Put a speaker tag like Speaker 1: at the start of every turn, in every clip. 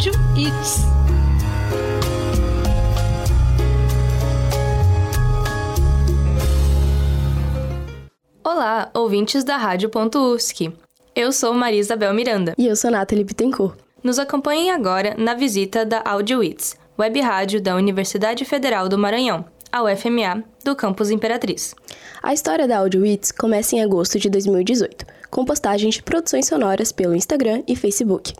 Speaker 1: Áudio It's.
Speaker 2: Olá, ouvintes da Rádio.USC. Eu sou Maria Isabel Miranda.
Speaker 3: E eu sou Nathalie Bittencourt.
Speaker 2: Nos acompanhem agora na visita da AudioWits, web rádio da Universidade Federal do Maranhão, a UFMA, do campus Imperatriz.
Speaker 3: A história da AudioWits começa em agosto de 2018, com postagens de produções sonoras pelo Instagram e Facebook.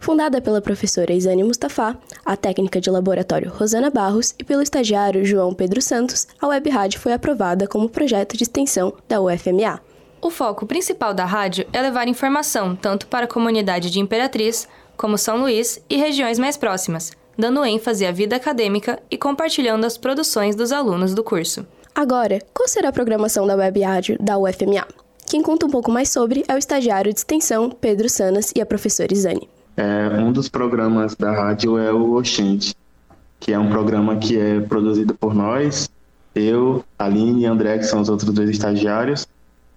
Speaker 3: Fundada pela professora Isane Mustafa, a técnica de laboratório Rosana Barros e pelo estagiário João Pedro Santos, a web rádio foi aprovada como projeto de extensão da UFMA.
Speaker 2: O foco principal da rádio é levar informação tanto para a comunidade de Imperatriz, como São Luís e regiões mais próximas, dando ênfase à vida acadêmica e compartilhando as produções dos alunos do curso.
Speaker 3: Agora, qual será a programação da web rádio da UFMA? Quem conta um pouco mais sobre é o estagiário de extensão Pedro Sanas e a professora Isane.
Speaker 4: É, um dos programas da rádio é o Oxente, que é um programa que é produzido por nós, eu, Aline e André, que são os outros dois estagiários,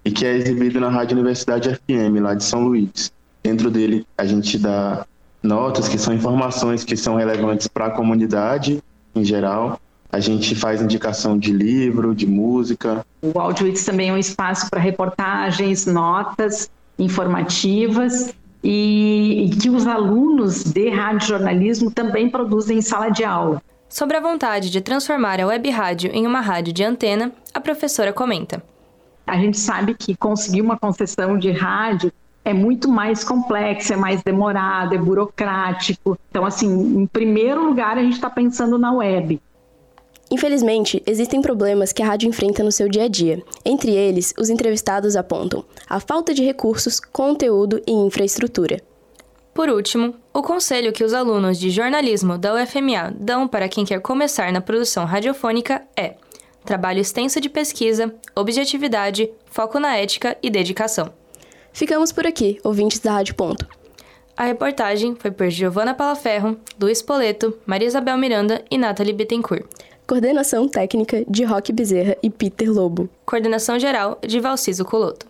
Speaker 4: e que é exibido na Rádio Universidade FM, lá de São Luís. Dentro dele, a gente dá notas, que são informações que são relevantes para a comunidade em geral. A gente faz indicação de livro, de música.
Speaker 5: O AudioWits também é um espaço para reportagens, notas informativas e, e que os alunos de radiojornalismo também produzem em sala de aula.
Speaker 2: Sobre a vontade de transformar a web rádio em uma rádio de antena, a professora comenta.
Speaker 5: A gente sabe que conseguir uma concessão de rádio é muito mais complexo, é mais demorado, é burocrático. Então, assim, em primeiro lugar, a gente está pensando na web.
Speaker 3: Infelizmente, existem problemas que a rádio enfrenta no seu dia a dia. Entre eles, os entrevistados apontam a falta de recursos, conteúdo e infraestrutura.
Speaker 2: Por último, o conselho que os alunos de jornalismo da UFMA dão para quem quer começar na produção radiofônica é: trabalho extenso de pesquisa, objetividade, foco na ética e dedicação.
Speaker 3: Ficamos por aqui, ouvintes da Rádio Ponto.
Speaker 2: A reportagem foi por Giovana Palaferro, Luiz Poleto, Maria Isabel Miranda e Nathalie Bittencourt.
Speaker 3: Coordenação técnica de Roque Bezerra e Peter Lobo.
Speaker 2: Coordenação geral de Valciso Coloto.